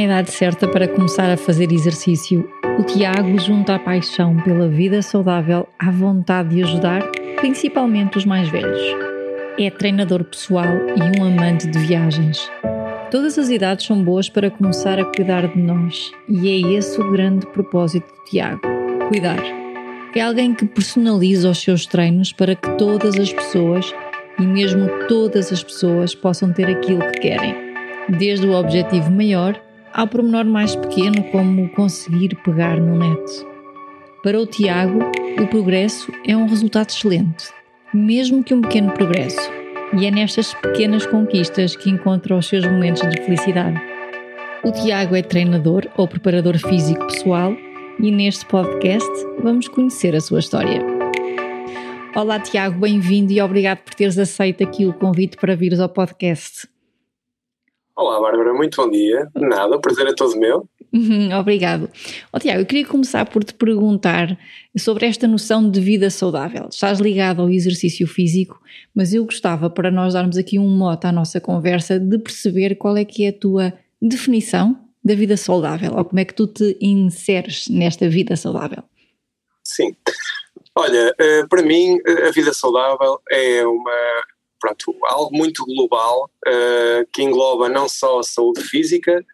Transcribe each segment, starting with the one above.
Idade certa para começar a fazer exercício, o Tiago junta a paixão pela vida saudável à vontade de ajudar, principalmente os mais velhos. É treinador pessoal e um amante de viagens. Todas as idades são boas para começar a cuidar de nós, e é esse o grande propósito do Tiago: cuidar. É alguém que personaliza os seus treinos para que todas as pessoas, e mesmo todas as pessoas, possam ter aquilo que querem, desde o objetivo maior ao pormenor mais pequeno como conseguir pegar no net. Para o Tiago, o progresso é um resultado excelente, mesmo que um pequeno progresso, e é nestas pequenas conquistas que encontra os seus momentos de felicidade. O Tiago é treinador ou preparador físico pessoal e neste podcast vamos conhecer a sua história. Olá Tiago, bem-vindo e obrigado por teres aceito aqui o convite para vires ao podcast. Olá, Bárbara, muito bom dia. Nada, o prazer é todo meu. Uhum, obrigado. Oh, Tiago, eu queria começar por te perguntar sobre esta noção de vida saudável. Estás ligado ao exercício físico, mas eu gostava, para nós darmos aqui um mote à nossa conversa, de perceber qual é que é a tua definição da vida saudável, ou como é que tu te inseres nesta vida saudável. Sim. Olha, eh, para mim, a vida saudável é uma pronto, algo muito global uh, que engloba não só a saúde física,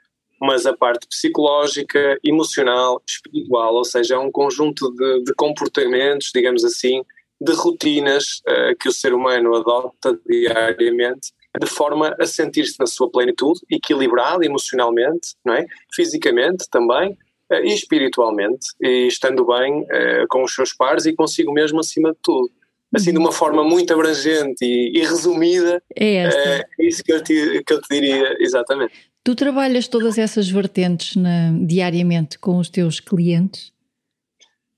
mas a parte psicológica, emocional, espiritual, ou seja, é um conjunto de, de comportamentos, digamos assim, de rotinas uh, que o ser humano adota diariamente de forma a sentir-se na sua plenitude, equilibrado emocionalmente, não é? fisicamente também uh, e espiritualmente, e estando bem uh, com os seus pares e consigo mesmo acima de tudo assim de uma forma muito abrangente e, e resumida, é, é isso que eu, te, que eu te diria, exatamente. Tu trabalhas todas essas vertentes na, diariamente com os teus clientes?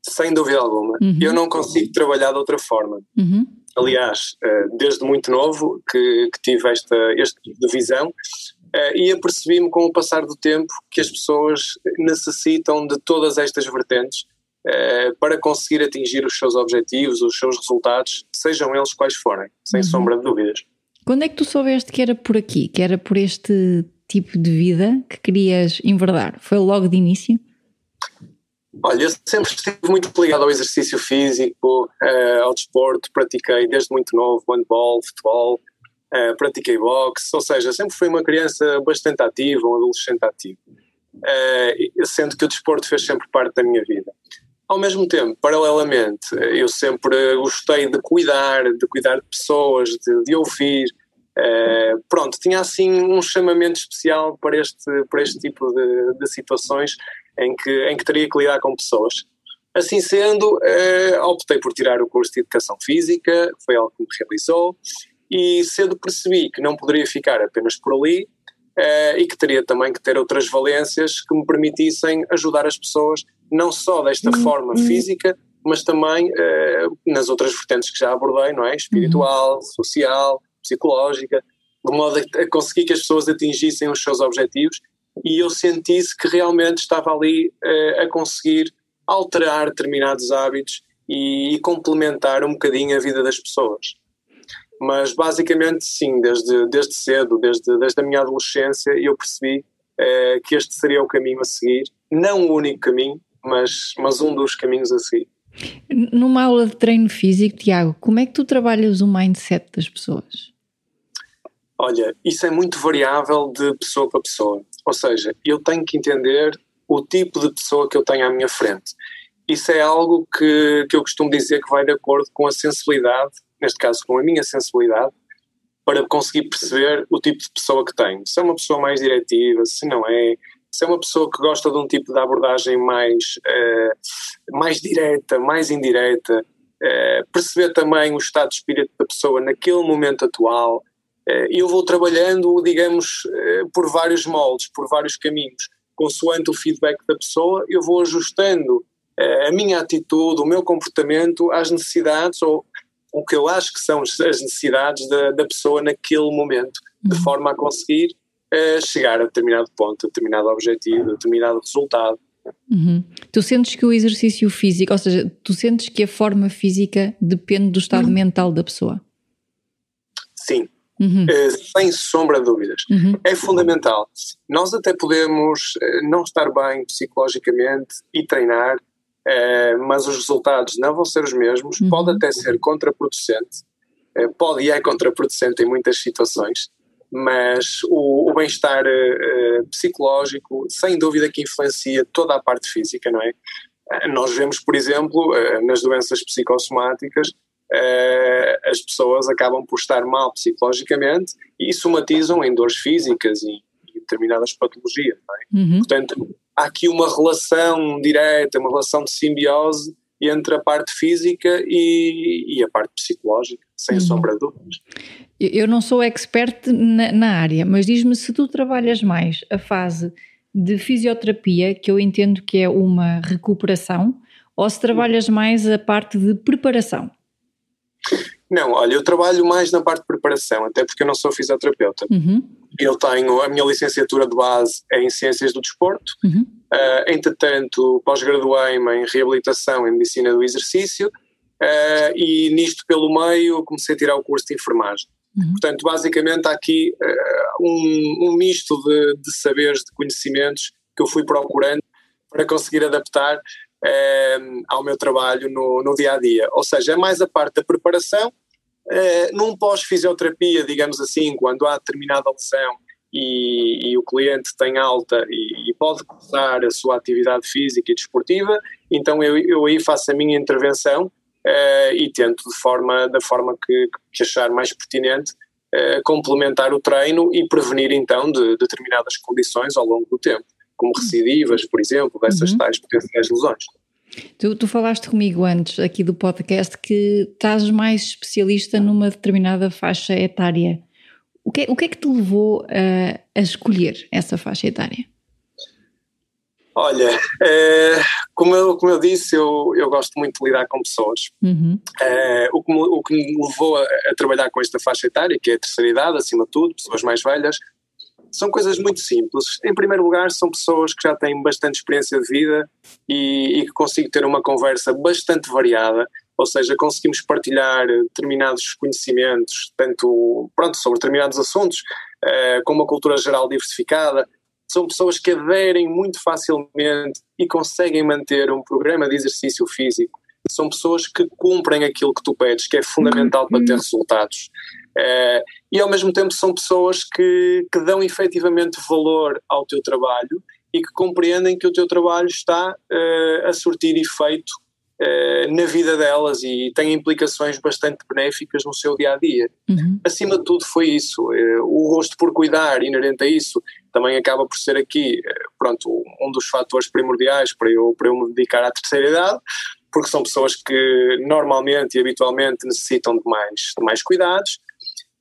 Sem dúvida alguma. Uhum. Eu não consigo trabalhar de outra forma. Uhum. Aliás, eh, desde muito novo que, que tive esta, este tipo de visão eh, e apercebi-me com o passar do tempo que as pessoas necessitam de todas estas vertentes eh, para conseguir atingir os seus objetivos, os seus resultados, sejam eles quais forem, sem uhum. sombra de dúvidas. Quando é que tu soubeste que era por aqui, que era por este tipo de vida que querias enverdar? Foi logo de início? Olha, eu sempre estive muito ligado ao exercício físico, uh, ao desporto, pratiquei desde muito novo handball, futebol, uh, pratiquei boxe, ou seja, sempre fui uma criança bastante ativa, um adolescente ativo, sendo que o desporto fez sempre parte da minha vida. Ao mesmo tempo, paralelamente, eu sempre gostei de cuidar, de cuidar de pessoas, de, de ouvir. Uh, pronto, tinha assim um chamamento especial para este, para este tipo de, de situações em que, em que teria que lidar com pessoas. Assim sendo, uh, optei por tirar o curso de Educação Física, foi algo que me realizou, e cedo percebi que não poderia ficar apenas por ali e que teria também que ter outras valências que me permitissem ajudar as pessoas não só desta uhum. forma uhum. física, mas também uh, nas outras vertentes que já abordei, não é? Espiritual, uhum. social, psicológica, de modo a conseguir que as pessoas atingissem os seus objetivos e eu sentisse que realmente estava ali uh, a conseguir alterar determinados hábitos e, e, complementar um bocadinho a vida das pessoas. Mas basicamente sim, desde, desde cedo, desde, desde a minha adolescência, eu percebi uh, que este seria o caminho a seguir, não o único caminho, mas, mas um dos caminhos a seguir. Numa aula de treino físico, Tiago, como é que tu trabalhas o mindset das pessoas? Olha, isso é muito variável de pessoa para pessoa. Ou seja, eu tenho que entender o tipo de pessoa que eu tenho à minha frente. Isso é algo que, que eu costumo dizer que vai de acordo com a sensibilidade, neste caso com a minha sensibilidade, para conseguir perceber o tipo de pessoa que tenho. Se é uma pessoa mais diretiva, se não é, se é uma pessoa que gosta de um tipo de abordagem mais, uh, mais direta, mais indireta, uh, perceber também o estado de espírito da pessoa naquele momento atual, uh, eu vou trabalhando, digamos, por vários moldes, por vários caminhos. Consoante o feedback da pessoa, eu vou ajustando a minha atitude, o meu comportamento às necessidades ou o que eu acho que são as necessidades da, da pessoa naquele momento, de uhum. forma a conseguir uh, chegar a determinado ponto, a determinado objetivo, a determinado resultado. Uhum. Tu sentes que o exercício físico, ou seja, tu sentes que a forma física depende do estado uhum. mental da pessoa? Sim, uhum. uh, sem sombra de dúvidas. Uhum. É fundamental. Nós até podemos uh, não estar bem psicologicamente e treinar, uh, mas os resultados não vão ser os mesmos, uhum. pode até ser contraproducente, pode e é contraproducente em muitas situações, mas o, o bem-estar uh, psicológico, sem dúvida que influencia toda a parte física, não é? Nós vemos, por exemplo, nas doenças psicossomáticas, as pessoas acabam por estar mal psicologicamente e somatizam em dores físicas e, e determinadas patologias, não é? Uhum. Portanto, há aqui uma relação direta, uma relação de simbiose entre a parte física e, e a parte psicológica, sem uhum. sombra de dúvidas. Eu não sou expert na, na área, mas diz-me se tu trabalhas mais a fase de fisioterapia, que eu entendo que é uma recuperação, ou se trabalhas mais a parte de preparação? Não, olha, eu trabalho mais na parte de preparação, até porque eu não sou fisioterapeuta. Uhum. Eu tenho a minha licenciatura de base é em Ciências do Desporto, uhum. uh, entretanto, pós-graduei-me em Reabilitação e Medicina do Exercício, uh, e nisto pelo meio comecei a tirar o curso de enfermagem. Uhum. Portanto, basicamente há aqui uh, um, um, misto de, de, saberes, de conhecimentos que eu fui procurando para conseguir adaptar uh, ao meu trabalho no, no, dia a dia. Ou seja, é mais a parte da preparação, uh, num pós-fisioterapia, digamos assim, quando há determinada lesão e, e, o cliente tem alta e, e, pode começar a sua atividade física e desportiva, então eu, eu aí faço a minha intervenção uh, e tento de forma, da forma que, que achar mais pertinente uh, complementar o treino e prevenir então de determinadas condições ao longo do tempo, como recidivas, por exemplo, dessas uhum. tais potenciais lesões. Tu, tu, falaste comigo antes aqui do podcast que estás mais especialista numa determinada faixa etária. O que, o que é que te levou a, a escolher essa faixa etária? Olha, é, como, eu, como eu disse, eu, eu gosto muito de lidar com pessoas. Uhum. É, o, que me, o que me levou a, a, trabalhar com esta faixa etária, que é a terceira idade, acima de tudo, pessoas mais velhas, são coisas muito simples. Em primeiro lugar, são pessoas que já têm bastante experiência de vida e, e que consigo ter uma conversa bastante variada, ou seja, conseguimos partilhar determinados conhecimentos, tanto pronto, sobre determinados assuntos, uh, com uma cultura geral diversificada, são pessoas que aderem muito facilmente e conseguem manter um programa de exercício físico. São pessoas que cumprem aquilo que tu pedes, que é fundamental para ter resultados. Uh, e ao mesmo tempo são pessoas que, que dão efetivamente valor ao teu trabalho e que compreendem que o teu trabalho está uh, a surtir efeito uh, na vida delas e tem implicações bastante benéficas no seu dia a dia. Uhum. Acima de tudo, foi isso. Uh, o gosto por cuidar, inerente a isso, também acaba por ser aqui, pronto, um dos fatores primordiais para eu, para eu me dedicar à terceira idade, porque são pessoas que normalmente e habitualmente necessitam de mais, de mais cuidados.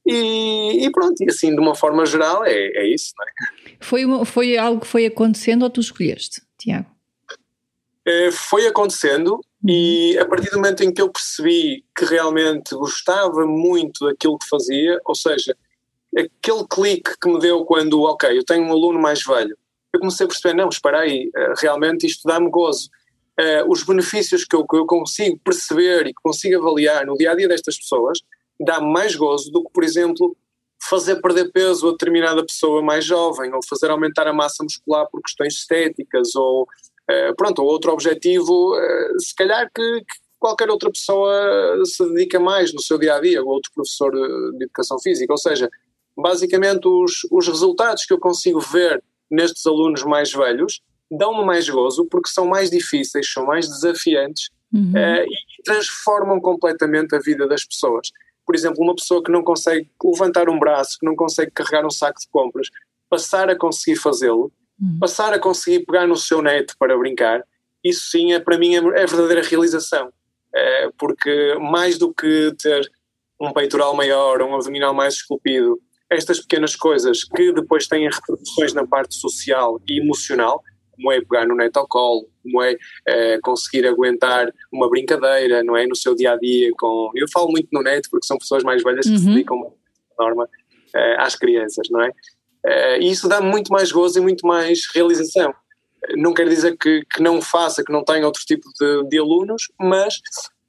E, e, pronto, e assim de uma forma geral é, é isso, é? Foi, uma, foi algo que foi acontecendo ou tu escolheste, Tiago? foi acontecendo e a partir do momento em que eu percebi que realmente gostava muito daquilo que fazia, ou seja, aquele clique que me deu quando, ok, eu tenho um aluno mais velho, eu comecei a perceber, não, espera aí, eh, realmente isto dá-me gozo. Uh, os benefícios que eu, que eu, consigo perceber e que consigo avaliar no dia a dia destas pessoas dá-me mais gozo do que, por exemplo, fazer perder peso a determinada pessoa mais jovem ou fazer aumentar a massa muscular por questões estéticas ou eh, pronto, outro objetivo, uh, se calhar que, que, qualquer outra pessoa se dedica mais no seu dia a dia, ou outro professor de educação física. Ou seja, basicamente os, os resultados que eu consigo ver nestes alunos mais velhos dão-me mais gozo porque são mais difíceis, são mais desafiantes uhum. uh, e transformam completamente a vida das pessoas. Por exemplo, uma pessoa que não consegue levantar um braço, que não consegue carregar um saco de compras, passar a conseguir fazê-lo Uhum. Passar a conseguir pegar no seu neto para brincar, isso sim é para mim é, é verdadeira realização. É, porque mais do que ter um peitoral maior, um abdominal mais esculpido, estas pequenas coisas que depois têm repercussões na parte social e emocional, como é pegar no neto ao colo, como é, é, conseguir aguentar uma brincadeira, não é? No seu dia a dia. Com... Eu falo muito no neto porque são pessoas mais velhas que uhum. se dedicam, norma, é, às crianças, não é? é e isso dá muito mais gozo e muito mais realização. Não quer dizer que, que não faça, que não tenha outro tipo de, de alunos, mas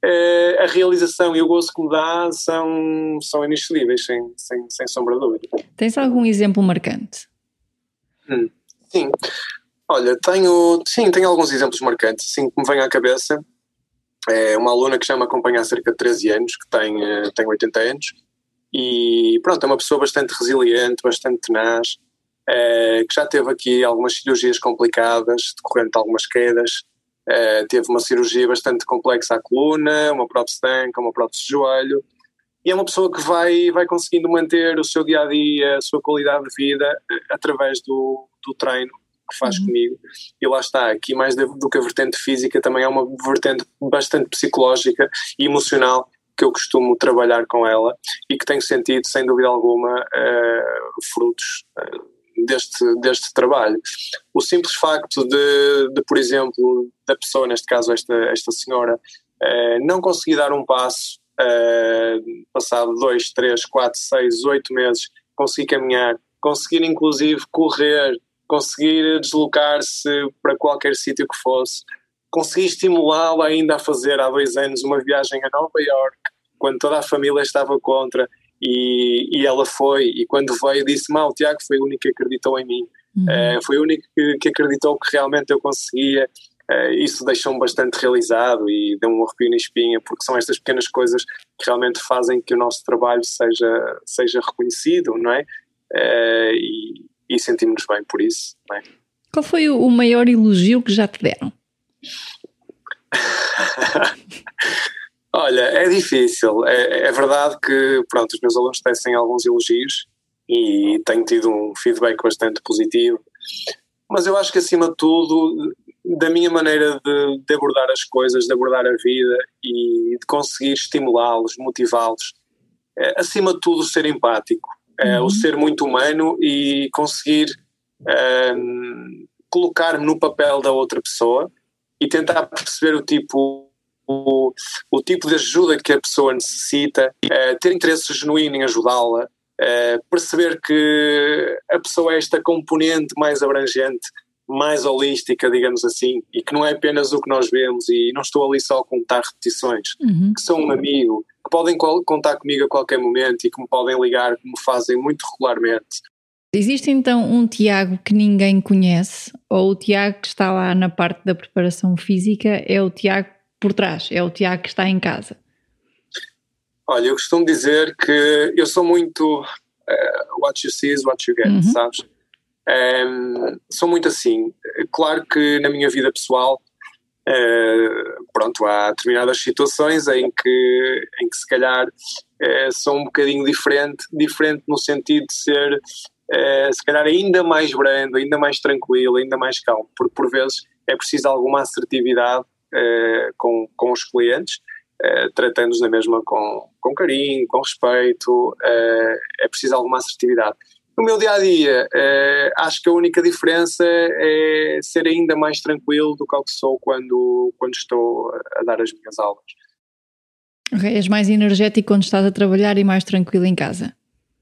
eh, a realização e o gozo que me dá são, são inexcedíveis, sem, sem, sem sombra de dúvida. Tens algum exemplo marcante? Hum, sim. Olha, tenho, sim, tenho alguns exemplos marcantes, sim, que me vem à cabeça. É uma aluna que já me acompanha há cerca de 13 anos, que tem, eh, tem 80 anos, e pronto, é uma pessoa bastante resiliente, bastante tenaz, é, que já teve aqui algumas cirurgias complicadas, decorrente de algumas quedas, Uh, teve uma cirurgia bastante complexa à coluna, uma prótese de anca, uma prótese de joelho, e é uma pessoa que vai, vai conseguindo manter o seu dia a dia, a sua qualidade de vida, através do, do treino que faz uhum. comigo. E lá está, aqui mais do que a vertente física, também é uma vertente bastante psicológica e emocional que eu costumo trabalhar com ela e que tenho sentido, sem dúvida alguma, uh, frutos deste, deste trabalho. O simples facto de, de, por exemplo, da pessoa, neste caso esta, esta senhora, eh, não conseguir dar um passo, eh, passado dois, três, quatro, seis, oito meses, conseguir caminhar, conseguir inclusive correr, conseguir deslocar-se para qualquer sítio que fosse, conseguir estimulá-la ainda a fazer há dois anos uma viagem a Nova York, quando toda a família estava contra, e, e ela foi, e quando veio disse mal, Tiago foi o único que acreditou em mim, uhum. uh, foi o único que, que, acreditou que realmente eu conseguia, uh, isso deixou-me bastante realizado e deu-me um arrepio na espinha, porque são estas pequenas coisas que realmente fazem que o nosso trabalho seja, seja reconhecido, não é? Uh, e, e sentimos-nos bem por isso, é? Qual foi o maior elogio que já te deram? Olha, é difícil. É, é, verdade que pronto, os meus alunos tecem alguns elogios e tenho tido um feedback bastante positivo, mas eu acho que acima de tudo, da minha maneira de, de abordar as coisas, de abordar a vida e de conseguir estimulá-los, motivá-los, é, acima de tudo ser empático, uhum. o ser muito humano e conseguir é, colocar-me no papel da outra pessoa e tentar perceber o tipo o, o tipo de ajuda que a pessoa necessita, uh, ter interesse genuíno em ajudá-la, uh, perceber que a pessoa é esta componente mais abrangente, mais holística, digamos assim, e que não é apenas o que nós vemos, e não estou ali só a contar repetições, uhum. que são um amigo, que podem contar comigo a qualquer momento e que me podem ligar, como fazem muito regularmente. Existe então um Tiago que ninguém conhece, ou o Tiago que está lá na parte da preparação física é o Tiago por trás, é o Tiago que está em casa? Olha, eu costumo dizer que eu sou muito uh, what you see is what you get, uhum. sabes? Um, sou muito assim. Claro que na minha vida pessoal, uh, pronto, há determinadas situações em que, em que se calhar uh, sou um bocadinho diferente, diferente no sentido de ser uh, se calhar ainda mais brando, ainda mais tranquilo, ainda mais calmo, porque por vezes é preciso alguma assertividade com, com os clientes, tratando-os na mesma com, com carinho, com respeito, é preciso alguma assertividade. No meu dia a dia, acho que a única diferença é ser ainda mais tranquilo do que eu sou quando, quando estou a dar as minhas aulas. Okay, és mais energético quando estás a trabalhar e mais tranquilo em casa?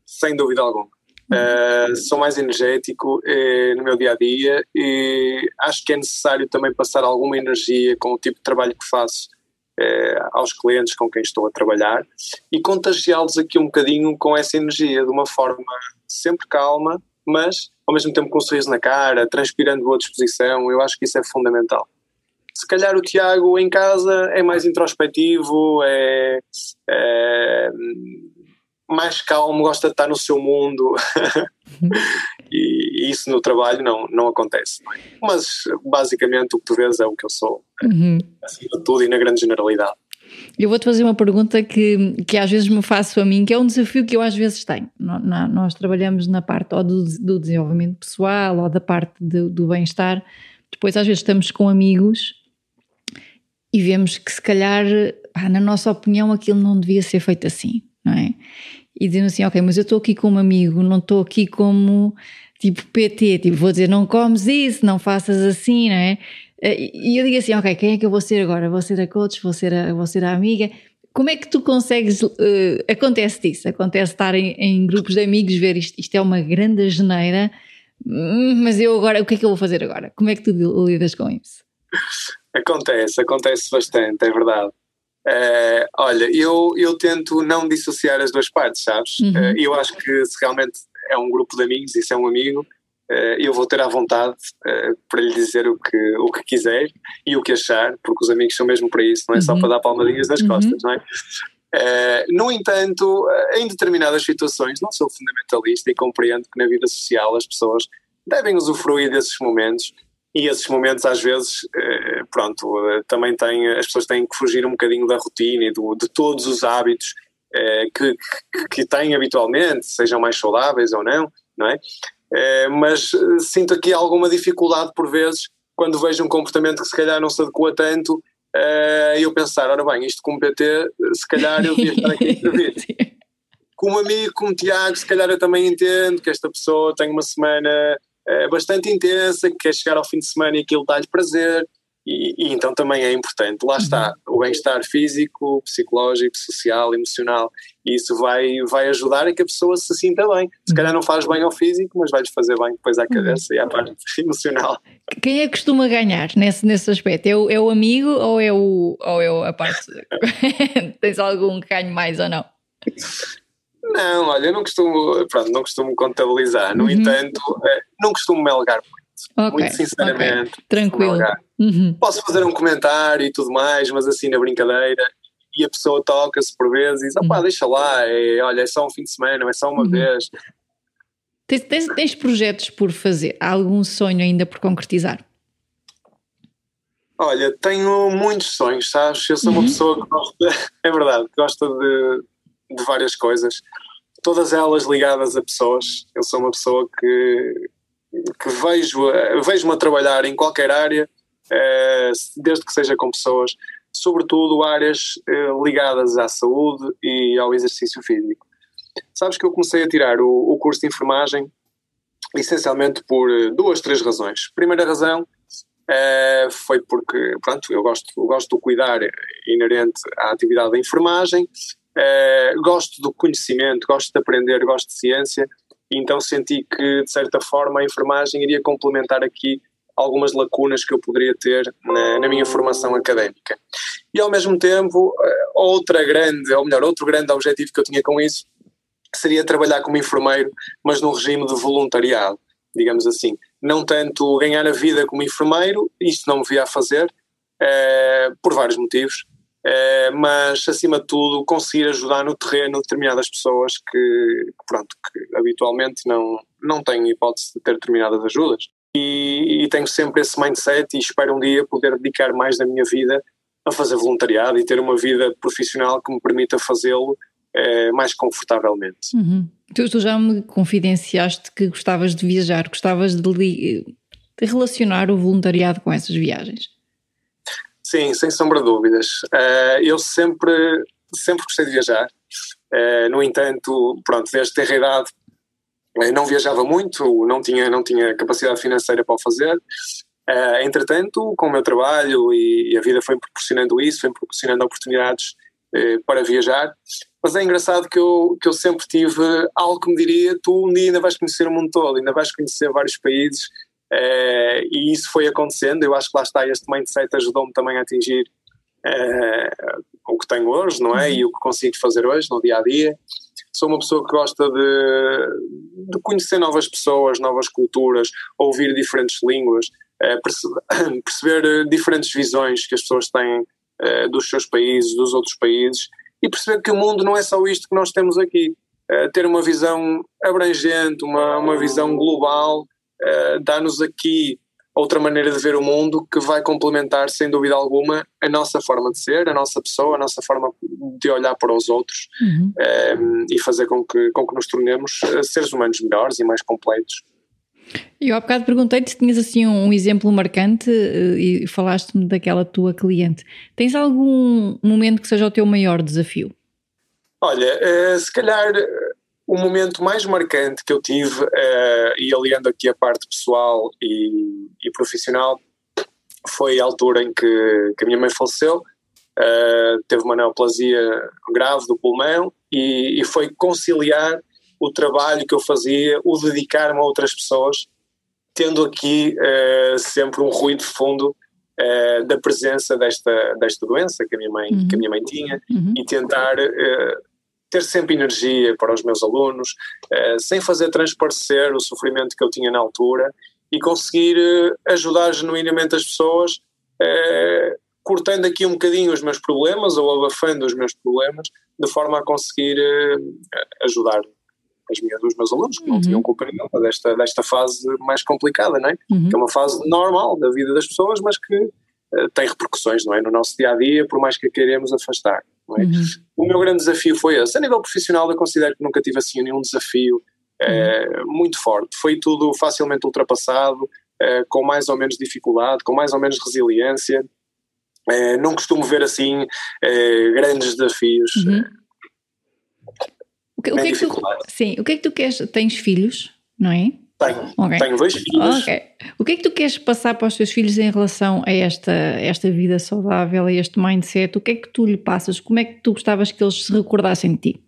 Sem dúvida alguma. Uh, sou mais energético uh, no meu dia a dia e acho que é necessário também passar alguma energia com o tipo de trabalho que faço uh, aos clientes com quem estou a trabalhar e contagiá-los aqui um bocadinho com essa energia de uma forma sempre calma, mas ao mesmo tempo com um sorriso na cara, transpirando boa disposição. Eu acho que isso é fundamental. Se calhar o Tiago em casa é mais introspectivo, é, é mais calmo, gosta de estar no seu mundo e, isso no trabalho não, não acontece. Mas basicamente o que tu vês é o que eu sou, uhum. acima de tudo e na grande generalidade. Eu vou-te fazer uma pergunta que, que às vezes me faço a mim, que é um desafio que eu às vezes tenho. Nós, trabalhamos na parte ou do, do desenvolvimento pessoal ou da parte do, do bem-estar. Depois, às vezes, estamos com amigos e vemos que, se calhar, pá, na nossa opinião, aquilo não devia ser feito assim, não é? E dizendo assim, ok, mas eu estou aqui como amigo, não estou aqui como tipo PT, tipo, vou dizer, não comes isso, não faças assim, não é? Eh, e eu digo assim, ok, quem é que eu vou ser agora? Vou ser a coach, vou ser a, vou ser a amiga. Como é que tu consegues, uh, acontece isso, acontece estar em, em, grupos de amigos, ver isto, isto é uma grande geneira, hum, mas eu agora, o que é que eu vou fazer agora? Como é que tu lidas com isso? Acontece, acontece bastante, é verdade. Uh, olha, eu, eu tento não dissociar as duas partes, sabes? Uhum. Uh, eu acho que se realmente é um grupo de amigos e se é um amigo, eu vou ter à vontade para lhe dizer o que, o que quiser e o que achar, porque os amigos são mesmo para isso, não é uhum. só para dar palmadinhas nas uhum. costas, não é? no entanto, em determinadas situações, não sou fundamentalista e compreendo que na vida social as pessoas devem usufruir desses momentos e esses momentos às vezes, eh, pronto, eh, também têm, as pessoas têm que fugir um bocadinho da rotina e do, de todos os hábitos eh, que, que, que têm habitualmente, sejam mais saudáveis ou não, não é? Mas sinto aqui alguma dificuldade por vezes quando vejo um comportamento que se calhar não se adequa tanto e eu pensar, ora bem, isto como PT, se calhar eu devia estar aqui a ver. Como amigo, como Tiago, se calhar eu também entendo que esta pessoa tem uma semana é bastante intensa, que quer chegar ao fim de semana e aquilo dá-lhe prazer, e, e, então também é importante. Lá está, uhum. o bem-estar físico, psicológico, social, emocional, e isso vai, vai ajudar a que a pessoa se sinta bem. Se calhar não faz bem ao físico, mas vai-lhe fazer bem depois à uhum. cabeça e à parte emocional. Quem é que costuma ganhar nesse, nesse aspecto? É o, é o amigo ou é, o, ou é a parte. Tens algum que ganhe mais ou não? Não, olha, eu não costumo, pronto, não costumo contabilizar. No uhum. entanto, eh, não costumo melgar muito. Okay, muito sinceramente. Okay. Tranquilo. Uhum. Posso fazer um comentário e tudo mais, mas assim na brincadeira. E a pessoa toca-se por vezes e diz: opá, uhum. deixa lá, é, olha, é só um fim de semana, é só uma uhum. vez. Tens, tens, tens projetos por fazer? Há algum sonho ainda por concretizar? Olha, tenho muitos sonhos, sabes? Eu sou uma uhum. pessoa que gosta, é verdade, gosta de, de várias coisas, todas elas ligadas a pessoas. Eu sou uma pessoa que, que vejo, vejo-me a trabalhar em qualquer área, eh, desde que seja com pessoas, sobretudo áreas eh, ligadas à saúde e ao exercício físico. Sabes que eu comecei a tirar o, o curso de enfermagem essencialmente por eh, duas, três razões. Primeira razão uh, foi porque, pronto, eu gosto, eu gosto do cuidar inerente à atividade da enfermagem Uh, gosto do conhecimento, gosto de aprender, gosto de ciência, então senti que, de certa forma, a enfermagem iria complementar aqui algumas lacunas que eu poderia ter na, na minha formação académica. E, ao mesmo tempo, uh, outra grande, ou melhor, outro grande objetivo que eu tinha com isso seria trabalhar como enfermeiro, mas num regime de voluntariado, digamos assim. Não tanto ganhar a vida como enfermeiro, isto não me via a fazer, uh, por vários motivos. Eh, mas acima de tudo conseguir ajudar no terreno determinadas pessoas que, pronto, que habitualmente não, não têm hipótese de ter determinadas ajudas. E, e, tenho sempre esse mindset e espero um dia poder dedicar mais da minha vida a fazer voluntariado e ter uma vida profissional que me permita fazê-lo eh, mais confortavelmente. Uhum. Tu, tu, já me confidenciaste que gostavas de viajar, gostavas de, de relacionar o voluntariado com essas viagens. Sim, sem sombra de dúvidas. Uh, eu sempre, sempre gostei de viajar. Uh, no entanto, pronto, desde ter idade uh, não viajava muito, não tinha, não tinha capacidade financeira para o fazer. Uh, entretanto, com o meu trabalho e, e, a vida foi proporcionando isso, foi proporcionando oportunidades para viajar. Mas é engraçado que eu, que eu sempre tive algo que me diria: tu um dia ainda vais conhecer o mundo todo, ainda vais conhecer vários países, Uh, e isso foi acontecendo. Eu acho que lá está, este mindset ajudou-me também a atingir uh, o que tenho hoje, não é? Uhum. E o que consigo fazer hoje, no dia a dia. Sou uma pessoa que gosta de, de conhecer novas pessoas, novas culturas, ouvir diferentes línguas, uh, perceber, perceber, diferentes visões que as pessoas têm dos seus países, dos outros países e perceber que o mundo não é só isto que nós temos aqui. ter uma visão abrangente, uma, uma visão global dá-nos aqui outra maneira de ver o mundo que vai complementar, sem dúvida alguma, a nossa forma de ser, a nossa pessoa, a nossa forma de olhar para os outros uhum. um, ehm, e fazer com que, com que nos tornemos eh, seres humanos melhores e mais completos. Eu há bocado perguntei-te se tinhas assim um exemplo marcante eh, e falaste-me daquela tua cliente. Tens algum momento que seja o teu maior desafio? Olha, se calhar o momento mais marcante que eu tive, uh, e aliando aqui a parte pessoal e, e, profissional, foi a altura em que, que a minha mãe faleceu. Uh, teve uma neoplasia grave do pulmão e, e, foi conciliar o trabalho que eu fazia, o dedicar-me a outras pessoas, tendo aqui uh, sempre um ruído de fundo da presença desta, desta doença que a minha mãe, uhum. que a minha mãe tinha uhum. e tentar ter sempre energia para os meus alunos, eh, sem fazer transparecer o sofrimento que eu tinha na altura e conseguir eh, ajudar genuinamente as pessoas, eh, cortando aqui um bocadinho os meus problemas ou abafando os meus problemas, de forma a conseguir ajudar as minhas, os meus alunos que não uhum. tinham culpa nenhuma desta, desta fase mais complicada, não é? Uhum. Que é uma fase normal da vida das pessoas, mas que tem repercussões, não é? No nosso dia a dia, por mais que a queremos afastar. É? Uhum. O meu grande desafio foi esse. A nível profissional, eu considero que nunca tive assim nenhum desafio é, muito forte. Foi tudo facilmente ultrapassado, é, com mais ou menos dificuldade, com mais ou menos resiliência. É, não costumo ver assim grandes desafios. Uhum. O, que, o que é que tu, sim, o que é que tu queres? Tens filhos, não é? Tenho, okay. tenho dois filhos. Okay. O que é que tu queres passar para os teus filhos em relação a esta, esta vida saudável, a este mindset? O que é que tu lhe passas? Como é que tu gostavas que eles se recordassem de ti?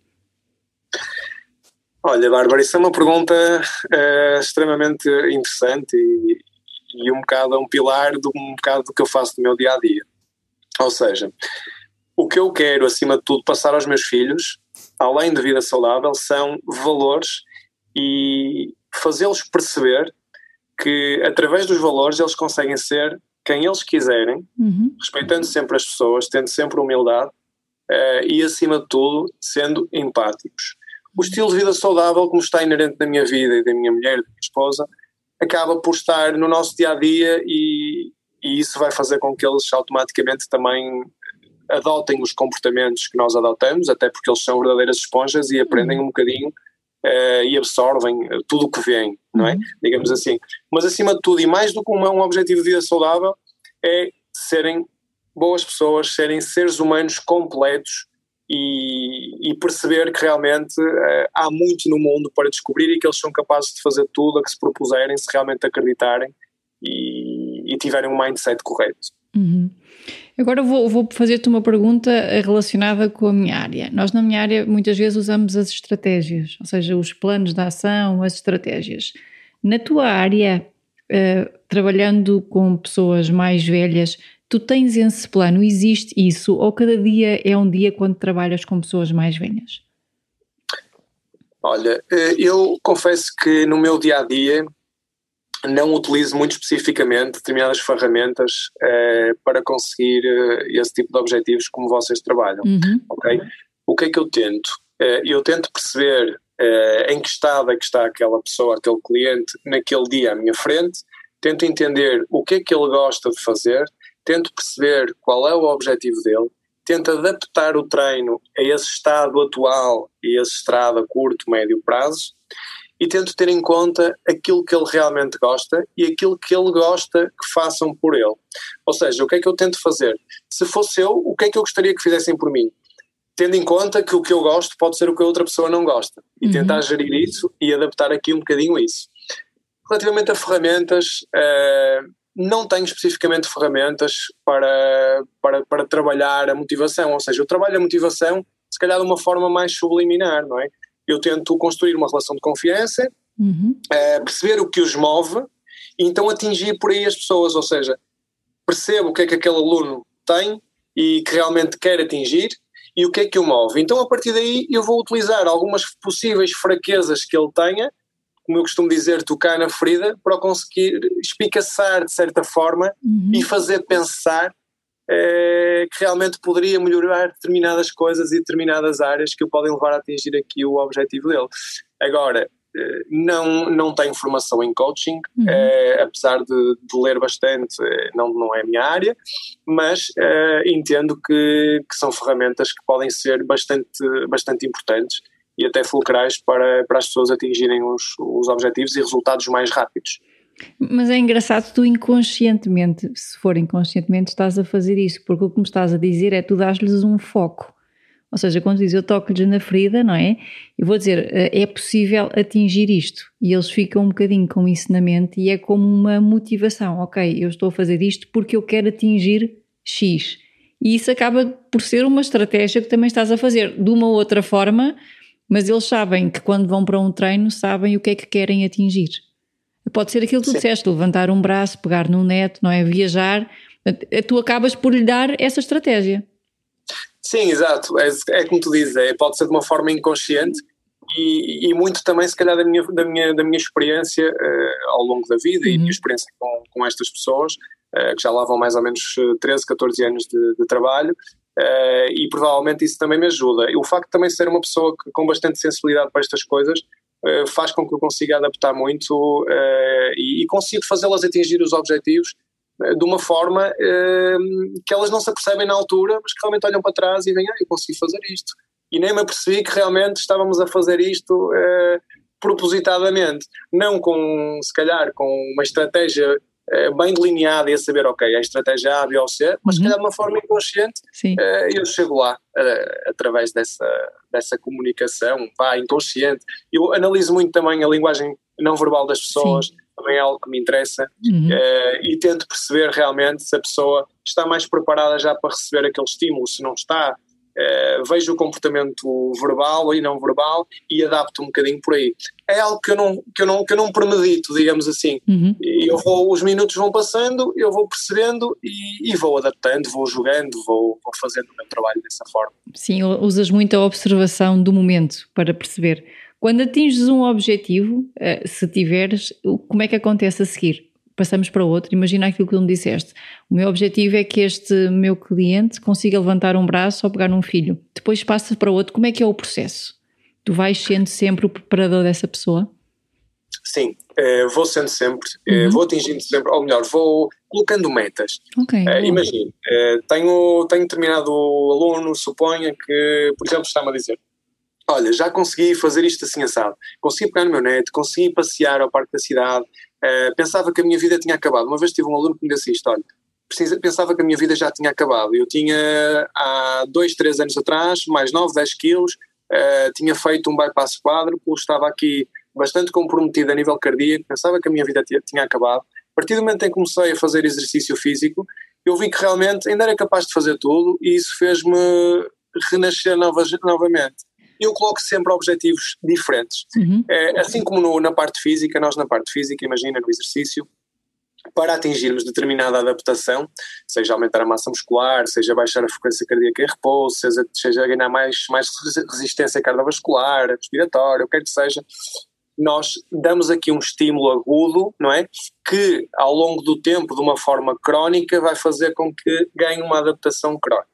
Olha, Bárbara, isso é uma pergunta uh, extremamente interessante e, e um bocado é um pilar de um bocado do que eu faço no meu dia a dia. Ou seja, o que eu quero, acima de tudo, passar aos meus filhos, além de vida saudável, são valores e, fazê-los perceber que através dos valores eles conseguem ser quem eles quiserem, uhum. respeitando sempre as pessoas, tendo sempre humildade uh, e, acima de tudo, sendo empáticos. O estilo de vida saudável, como está inerente na minha vida e da minha mulher, da minha esposa, acaba por estar no nosso dia a dia e, e isso vai fazer com que eles automaticamente também adotem os comportamentos que nós adotamos, até porque eles são verdadeiras esponjas e aprendem uhum. um bocadinho uh, e absorvem eh, tudo o que vem, não é? Uhum. Digamos assim. Mas acima de tudo, e mais do que um objetivo de vida saudável, é serem boas pessoas, serem seres humanos completos e, e perceber que realmente uh, há muito no mundo para descobrir e que eles são capazes de fazer tudo a que se propuserem, se realmente acreditarem e, e tiverem um mindset correto. Uhum. Agora vou, vou fazer-te uma pergunta relacionada com a minha área. Nós, na minha área, muitas vezes usamos as estratégias, ou seja, os planos de ação, as estratégias. Na tua área, uh, trabalhando com pessoas mais velhas, tu tens esse plano? Existe isso? Ou cada dia é um dia quando trabalhas com pessoas mais velhas? Olha, eh, eu confesso que no meu dia a dia não utilizo muito especificamente determinadas ferramentas eh, para conseguir eh, esse tipo de objetivos como vocês trabalham, uhum. ok? O que é que eu tento? Eh, eu tento perceber em que estado é que está aquela pessoa, aquele cliente naquele dia à minha frente, tento entender o que é que ele gosta de fazer, tento perceber qual é o objetivo dele, tento adaptar o treino a esse estado atual e esse estado a curto, médio prazo e tento ter em conta aquilo que ele realmente gosta e aquilo que ele gosta que façam por ele. Ou seja, o que é que eu tento fazer? Se fosse eu, o que é que eu gostaria que fizessem por mim? Tendo em conta que o que eu gosto pode ser o que a outra pessoa não gosta. E uhum. tentar gerir isso e adaptar aqui um bocadinho isso. Relativamente a ferramentas, uh, não tenho especificamente ferramentas para, para, para trabalhar a motivação. Ou seja, eu trabalho a motivação se calhar de uma forma mais subliminar, não é? Eu tento construir uma relação de confiança, uhum. uh, perceber o que os move e então atingir por aí as pessoas, ou seja, percebo o que é que aquele aluno tem e que realmente quer atingir e o que é que o move. Então a partir daí eu vou utilizar algumas possíveis fraquezas que ele tenha, como eu costumo dizer, tocar na ferida, para conseguir espicaçar de certa forma uhum. e fazer pensar é, que realmente poderia melhorar determinadas coisas e determinadas áreas que o podem levar a atingir aqui o objetivo dele. Agora, eh, não, não tenho formação em coaching, uhum. é, apesar de, de, ler bastante, não, não é a minha área, mas entendo que, que são ferramentas que podem ser bastante, bastante importantes e até fulcrais para, para as pessoas atingirem os, os objetivos e resultados mais rápidos. Mas é engraçado, tu inconscientemente, se for inconscientemente, estás a fazer isso, porque o que me estás a dizer é tu dás-lhes um foco. Ou seja, quando diz eu toco-lhes na ferida, não é? Eu vou dizer, eh, é possível atingir isto. E eles ficam um bocadinho com isso na mente e é como uma motivação. Ok, eu estou a fazer isto porque eu quero atingir X. E isso acaba por ser uma estratégia que também estás a fazer de uma outra forma, mas eles sabem que quando vão para um treino sabem o que é que querem atingir. Pode ser aquilo que tu Sim. disseste, levantar um braço, pegar num neto, não é? Viajar. Tu acabas por lhe dar essa estratégia. Sim, exato. É, é como tu dizes, é, pode ser de uma forma inconsciente e, e, muito também, se calhar, da minha, da minha, da minha experiência uh, ao longo da vida uhum. e minha experiência com, com estas pessoas, uh, que já lá vão mais ou menos 13, 14 anos de, de trabalho, uh, e provavelmente isso também me ajuda. E o facto de também ser uma pessoa que, com bastante sensibilidade para estas coisas faz com que eu consiga adaptar muito e, e consigo fazê-las atingir os objetivos de uma forma que elas não se apercebem na altura, mas que realmente olham para trás e veem, ah, eu consegui fazer isto. E nem me apercebi que realmente estávamos a fazer isto propositadamente. Não com, se calhar, com uma estratégia uh, bem delineada e a saber, ok, a estratégia A, B ou C, mas uhum. se calhar de uma forma inconsciente, uh, eu chego lá através dessa, dessa comunicação, pá, inconsciente. Eu analiso muito também a linguagem não verbal das pessoas. Sim também é algo que me interessa uhum. uh, e tento perceber realmente se a pessoa está mais preparada já para receber aquele estímulo, se não está. Uh, vejo o comportamento verbal e não verbal e adapto um bocadinho por aí. É algo que eu não, que eu não, que eu não premedito, digamos assim. Uhum. E eu vou, os minutos vão passando, eu vou percebendo e, e vou adaptando, vou jogando, vou, vou fazendo o meu trabalho dessa forma. Sim, usas muito a observação do momento para perceber quando atinges um objetivo, eh, se tiveres, como é que acontece a seguir? Passamos para outro. Imagina aquilo que tu me disseste. O meu objetivo é que este meu cliente consiga levantar um braço ou pegar num filho. Depois passa para outro. Como é que é o processo? Tu vais sendo sempre o preparador dessa pessoa? Sim, eh, vou sendo sempre, eh, uhum. vou atingindo sempre, ou melhor, vou colocando metas. Okay, uh, Imagine, tenho, tenho determinado aluno, suponha que, por exemplo, está-me a dizer: olha, já consegui fazer isto assim assado, consegui pegar no meu neto, consegui passear ao parque da cidade, uh, pensava que a minha vida tinha acabado. Uma vez tive um aluno que me disse isto, olha, pensava que a minha vida já tinha acabado. Eu tinha há dois, três anos atrás, mais 9, 10 quilos, uh, tinha feito um bypass quádruplo, estava aqui bastante comprometido a nível cardíaco, pensava que a minha vida tinha, tinha acabado. A partir do momento em que comecei a fazer exercício físico, eu vi que realmente ainda era capaz de fazer tudo e isso fez-me renascer novas, novamente eu coloco sempre objetivos diferentes. Uhum. É, assim como no, na parte física, nós na parte física, imagina no exercício, para atingirmos determinada adaptação, seja aumentar a massa muscular, seja baixar a frequência cardíaca em repouso, seja, seja ganhar mais, mais resistência cardiovascular, respiratória, o que quer que seja, nós damos aqui um estímulo agudo, não é? Que ao longo do tempo, de uma forma crónica, vai fazer com que ganhe uma adaptação crónica.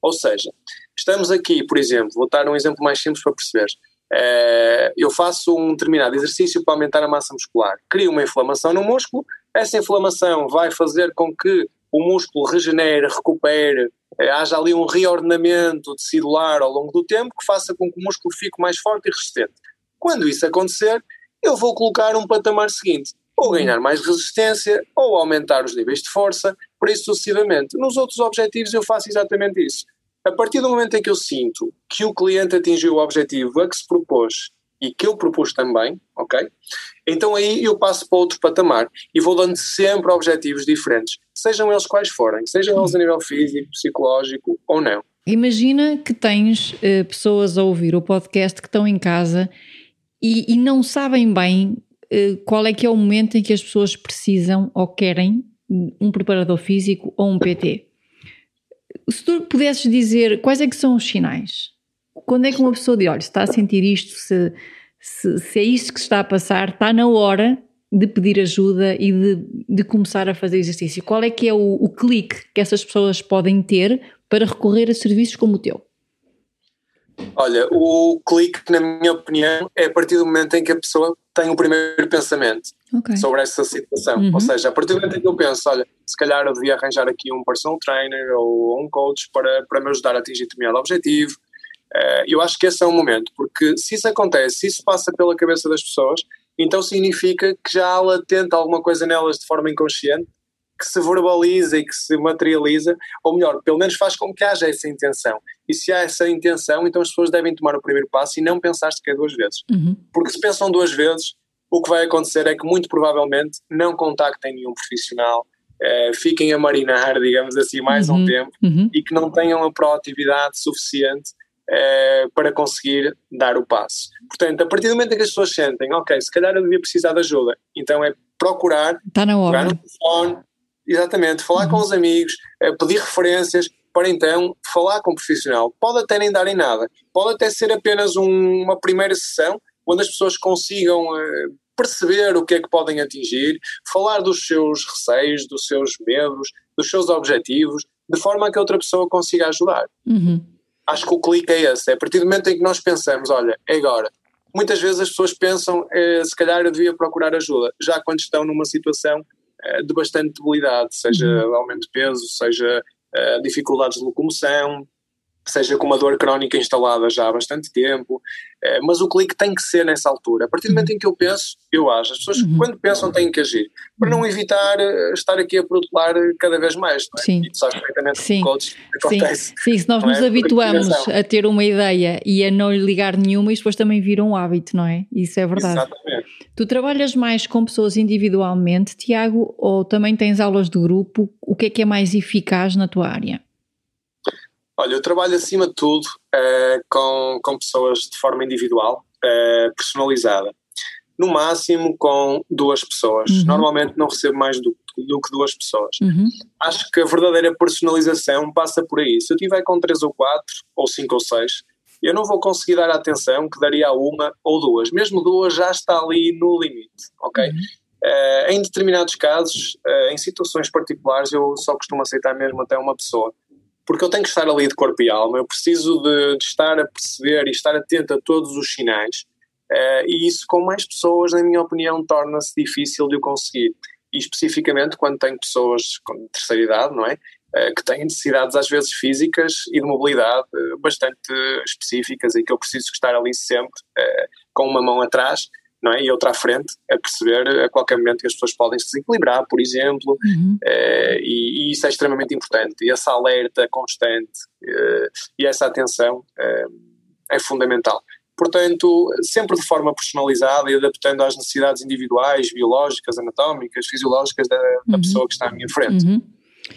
Ou seja, Estamos aqui, por exemplo, vou dar um exemplo mais simples para perceber. Uh, eu faço um determinado exercício para aumentar a massa muscular. Crio uma inflamação no músculo, essa inflamação vai fazer com que o músculo regenere, recupere, uh, haja ali um reordenamento celular ao longo do tempo que faça com que o músculo fique mais forte e resistente. Quando isso acontecer, eu vou colocar um patamar seguinte, ou ganhar mais resistência, ou aumentar os níveis de força, por isso sucessivamente. Nos outros objetivos eu faço exatamente isso. A partir do momento em que eu sinto que o cliente atingiu o objetivo a que se propôs e que eu propus também, ok? Então aí eu passo para outro patamar e vou dando sempre objetivos diferentes, sejam eles quais forem, sejam eles a nível físico, psicológico ou não. Imagina que tens uh, pessoas a ouvir o podcast que estão em casa e, e não sabem bem uh, qual é que é o momento em que as pessoas precisam ou querem um preparador físico ou um PT se tu pudesses dizer quais é que são os sinais, quando é que uma pessoa diz, olha, se está a sentir isto, se, se, se é isto que se está a passar, está na hora de pedir ajuda e de, de começar a fazer exercício? Qual é que é o, o clique que essas pessoas podem ter para recorrer a serviços como o teu? Olha, o clique, na minha opinião, é a partir do momento em que a pessoa tem o primeiro pensamento okay. sobre essa situação. Uhum. Ou seja, a partir do momento em que eu penso, olha, se calhar eu devia arranjar aqui um personal trainer ou um coach para, para me ajudar a atingir determinado objetivo. Uh, eu acho que esse é o momento, porque se isso acontece, se isso passa pela cabeça das pessoas, então significa que já há latente alguma coisa nelas de forma inconsciente que se verbaliza e que se materializa, ou melhor, pelo menos faz com que haja essa intenção. E se há essa intenção, então as pessoas devem tomar o primeiro passo e não pensar sequer duas vezes. Uhum. Porque se pensam duas vezes, o que vai acontecer é que muito provavelmente não contactem nenhum profissional, eh, fiquem a marinar, digamos assim, mais uhum. um tempo uhum. e que não tenham a proatividade suficiente eh, para conseguir dar o passo. Portanto, a partir do momento em que as pessoas sentem, ok, se calhar eu devia precisar de ajuda, então é procurar, Está na hora. no telefone, Exatamente, falar uhum. com os amigos, eh, pedir referências para então falar com o profissional. Pode até nem dar em nada, pode até ser apenas um, uma primeira sessão onde as pessoas consigam uh, perceber o que é que podem atingir, falar dos seus receios, dos seus medos, dos seus objetivos, de forma a que a outra pessoa consiga ajudar. Uhum. Acho que o clique é esse, é a partir do momento em que nós pensamos, olha, é agora. Muitas vezes as pessoas pensam, eh, se calhar eu devia procurar ajuda, já quando estão numa situação eh, de bastante debilidade, seja uhum. aumento de peso, seja dificuldades de locomoção, seja com uma dor crónica instalada já há bastante tempo, uh, mas o clique tem que ser nessa altura. A partir do momento em que eu penso, eu acho. As pessoas, uhum. quando pensam, têm que agir, para não evitar estar aqui a protelar cada vez mais. É? Sim. E tu sabes perfeitamente Sim. coach acontece. Sim. Sim, se nós nos é? habituamos a ter uma ideia e a não lhe ligar nenhuma, isso depois também vira um hábito, não é? Isso é verdade. Exatamente. Tu trabalhas mais com pessoas individualmente, Tiago, ou também tens aulas de grupo? O que é que é mais eficaz na tua área? Olha, eu trabalho acima de tudo uh, com, com pessoas de forma individual, uh, personalizada. No máximo com duas pessoas. Uhum. Normalmente não recebo mais do, do que duas pessoas. Uhum. Acho que a verdadeira personalização passa por aí. Se eu tiver com três ou quatro, ou cinco ou seis, eu não vou conseguir dar a atenção que daria a uma ou duas. Mesmo duas já está ali no limite, ok? Uhum. Uh, em determinados casos, uh, em situações particulares, eu só costumo aceitar mesmo até uma pessoa. Porque eu tenho que estar ali de corpo e alma, eu preciso de, de estar a perceber e estar atento a todos os sinais. Uh, e isso, com mais pessoas, na minha opinião, torna-se difícil de o conseguir. E especificamente quando tenho pessoas com terceira idade, não é? Eh, que têm necessidades às vezes físicas e de mobilidade eh, bastante específicas e que eu preciso estar ali sempre com uma mão atrás não é? e outra à frente, a perceber a qualquer momento que as pessoas podem se desequilibrar, por exemplo, uhum. e, e, isso é extremamente importante. E essa alerta constante e essa atenção é fundamental. Portanto, sempre de forma personalizada e adaptando às necessidades individuais, biológicas, anatómicas, fisiológicas da, da uhum. pessoa que está à minha frente. Uhum.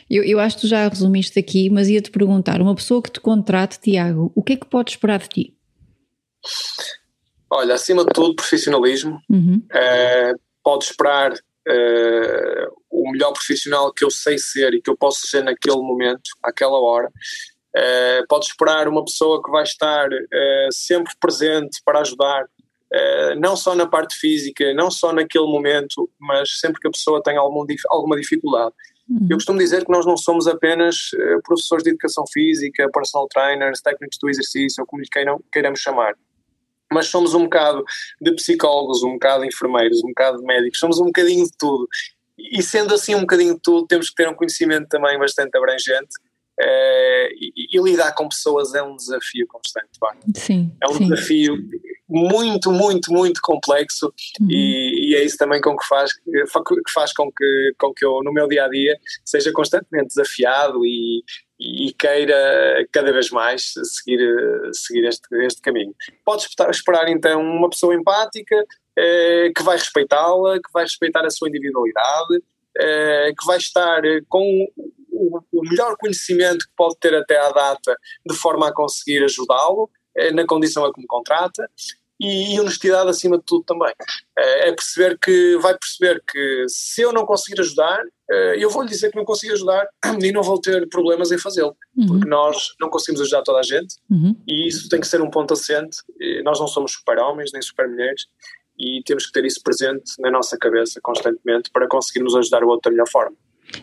Eu, eu acho que tu já resumiste aqui, mas ia-te perguntar: uma pessoa que te contrate, Tiago, o que é que pode esperar de ti? Olha, acima de tudo, profissionalismo. Uhum. Uh, pode esperar uh, o melhor profissional que eu sei ser e que eu posso ser naquele momento, àquela hora. Uh, pode esperar uma pessoa que vai estar sempre presente para ajudar, não só na parte física, não só naquele momento, mas sempre que a pessoa tem algum, alguma dificuldade. Uhum. Eu costumo dizer que nós não somos apenas professores de educação física, personal trainers, técnicos do exercício, ou como lhe queiram, queiramos chamar. Mas somos um bocado de psicólogos, um bocado de enfermeiros, um bocado de médicos, somos um bocadinho de tudo. E sendo assim um bocadinho de tudo, temos que ter um conhecimento também bastante abrangente Uh, e, e, lidar com pessoas é um desafio constante. Pá. Sim, é um sim. desafio muito, muito, muito complexo uhum. e, e, é isso também com que faz, que faz com, que, com que eu, no meu dia a dia, seja constantemente desafiado e, e queira cada vez mais seguir, seguir este, este caminho. Podes esperar então uma pessoa empática eh, que vai respeitá-la, que vai respeitar a sua individualidade, eh, que vai estar com o, o melhor conhecimento que pode ter até à data de forma a conseguir ajudá-lo eh, na condição a que me contrata e, honestidade acima de tudo também. Eh, é perceber que, vai perceber que se eu não conseguir ajudar, eh, eu vou lhe dizer que não consigo ajudar e não vou ter problemas em fazê-lo, uhum. porque nós não conseguimos ajudar toda a gente uhum. e isso tem que ser um ponto assente. Nós não somos super-homens nem super-mulheres e temos que ter isso presente na nossa cabeça constantemente para conseguirmos ajudar o outro da melhor forma.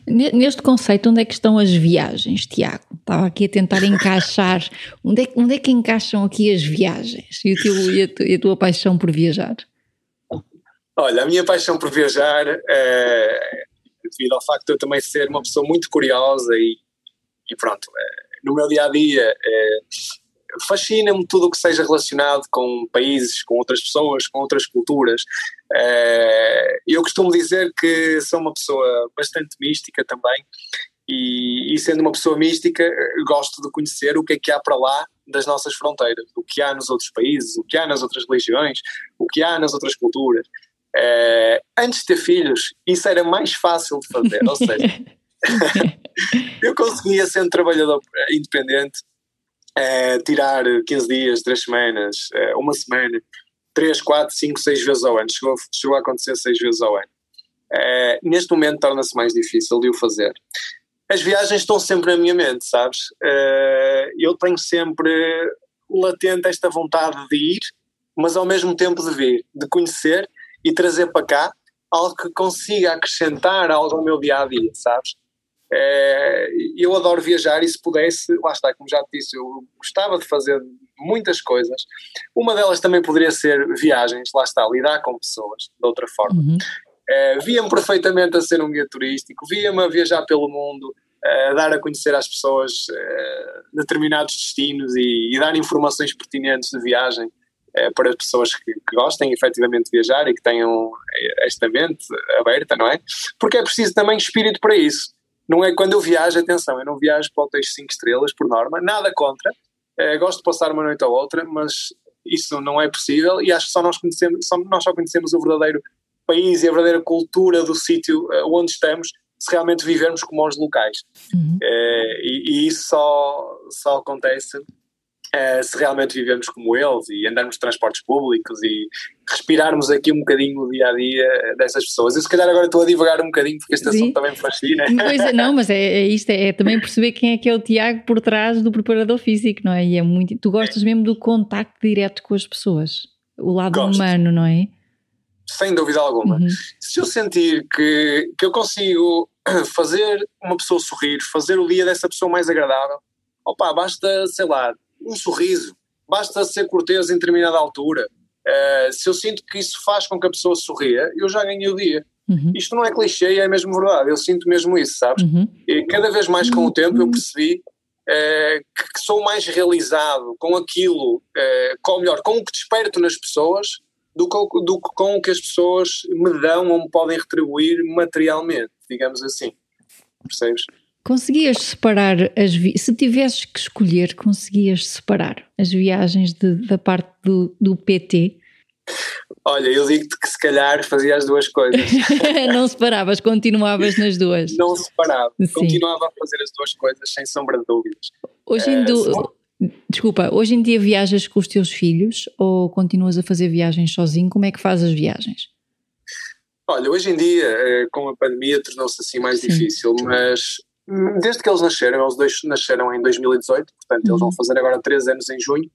Neste conceito, onde é que estão as viagens, Tiago? Estava aqui a tentar encaixar. onde, é, onde é que encaixam aqui as viagens e, teu, e, a, tu, e a tua paixão por viajar? Olha, a minha paixão por viajar é devido ao facto de eu também ser uma pessoa muito curiosa e, e pronto, é, no meu dia a dia é, fascina-me tudo o que seja relacionado com países, com outras pessoas, com outras culturas. É, eu costumo dizer que sou uma pessoa bastante mística também, e, e, sendo uma pessoa mística, gosto de conhecer o que é que há para lá das nossas fronteiras, o que há nos outros países, o que há nas outras religiões, o que há nas outras culturas. É, antes de ter filhos, isso era mais fácil de fazer, ou seja, eu conseguia, sendo trabalhador independente, é, tirar 15 dias, 3 semanas, é, uma semana, 3, 4, 5, 6 vezes ao ano. Chegou, chegou a acontecer 6 vezes ao ano. É, neste momento torna-se mais difícil de o fazer. As viagens estão sempre na minha mente, sabes? eu tenho sempre latente esta vontade de ir, mas ao mesmo tempo de vir, de conhecer e trazer para cá algo que consiga acrescentar algo ao meu dia a dia, sabes? É, eu adoro viajar e se pudesse, lá está, como já te disse, eu gostava de fazer muitas coisas. Uma delas também poderia ser viagens, lá está, lidar com pessoas de outra forma. Uhum. É, via-me perfeitamente a ser um guia turístico, via-me a viajar pelo mundo, a dar a conhecer às pessoas determinados destinos e, e, dar informações pertinentes de viagem para as pessoas que, que, gostem efetivamente de viajar e que tenham esta mente aberta, não é? Porque é preciso também espírito para isso não é quando eu viajo, atenção, eu não viajo para hotéis 5 estrelas por norma, nada contra, é, gosto de passar uma noite ou outra, mas isso não é possível e acho que só nós conhecemos, só, nós só conhecemos o verdadeiro país e a verdadeira cultura do sítio eh, onde estamos se realmente vivermos como os locais. Uhum. É, e, e, isso só, só acontece é, se realmente vivemos como eles e andarmos de transportes públicos e respirarmos aqui um bocadinho o dia a dia dessas pessoas. Eu se calhar agora estou a divagar um bocadinho porque este Sim. assunto também me fascina. Pois é, não, mas é, é isto, é, é, também perceber quem é que é o Tiago por trás do preparador físico, não é? E é muito. Tu gostas mesmo do contacto direto com as pessoas, o lado Gosto. humano, não é? Sem dúvida alguma. Uhum. Se eu sentir que, que eu consigo fazer uma pessoa sorrir, fazer o dia dessa pessoa mais agradável, opa, basta, sei lá, um sorriso, basta ser cortês em determinada altura. Uh, se eu sinto que isso faz com que a pessoa sorria, eu já ganhei o dia. Uhum. Isto não é clichê, é mesmo verdade, eu sinto mesmo isso, sabes? Uhum. E cada vez mais com o tempo eu percebi uh, que sou mais realizado com aquilo, uh, com, melhor, com o que desperto nas pessoas do que, do que com o que as pessoas me dão ou me podem retribuir materialmente, digamos assim. Percebes? Conseguias separar as se tivesses que escolher, conseguias separar as viagens de, da parte do, do PT? Olha, eu digo-te que se calhar fazia as duas coisas. não separavas, continuavas nas duas. Não separava, Sim. continuava a fazer as duas coisas sem sombra de dúvidas. Hoje em, do, Desculpa, hoje em dia viajas com os teus filhos ou continuas a fazer viagens sozinho? Como é que fazes as viagens? Olha, hoje em dia, eh, com a pandemia, tornou-se assim mais Sim. difícil, mas Desde que eles nasceram, eles dois nasceram em 2018, portanto eles vão uhum. fazer agora 3 anos em junho,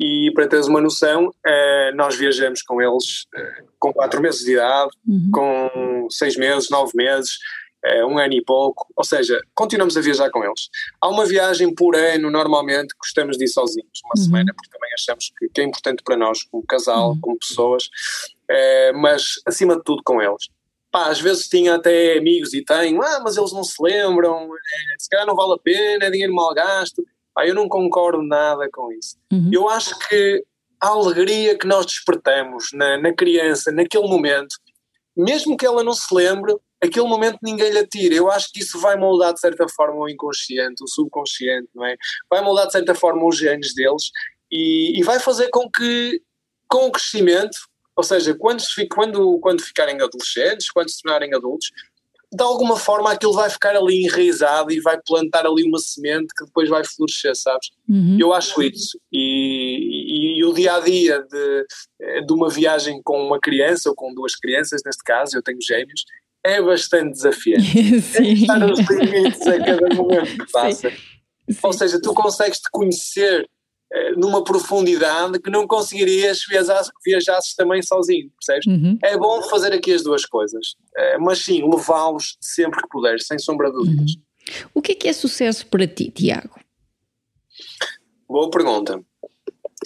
e para teres uma noção, eh, nós viajamos com eles eh, com 4 meses de idade, uhum. com 6 meses, 9 meses, eh, um ano e pouco, ou seja, continuamos a viajar com eles. Há uma viagem por ano, normalmente, gostamos de ir sozinhos, uma uhum. semana, porque também achamos que, que, é importante para nós, como casal, uhum. como pessoas, mas acima de tudo com eles pá, às vezes tinha até amigos e tenho, ah, mas eles não se lembram, é, se calhar não vale a pena, é dinheiro mal gasto. Pá, eu não concordo nada com isso. Uhum. Eu acho que a alegria que nós despertamos na, na criança, naquele momento, mesmo que ela não se lembre, aquele momento ninguém lhe atira. Eu acho que isso vai moldar de certa forma o inconsciente, o subconsciente, não é? Vai moldar de certa forma os genes deles e, e vai fazer com que, com o crescimento, ou seja, quando, quando, quando ficarem adolescentes, quando se tornarem adultos, de alguma forma aquilo vai ficar ali enraizado e vai plantar ali uma semente que depois vai florescer, sabes? Uhum. Eu acho isso. E, e, e, o dia a dia de, de uma viagem com uma criança ou com duas crianças, neste caso, eu tenho gêmeos, é bastante desafiante. Sim. É estar nos limites a cada momento que passa. Sim. Sim. Ou seja, tu consegues te conhecer numa profundidade que não conseguirias viajar, viajasses também sozinho, percebes? Uhum. É bom fazer aqui as duas coisas, eh, mas sim, levá-los sempre que puderes, sem sombra de dúvidas. Uhum. O que é que é sucesso para ti, Tiago? Boa pergunta.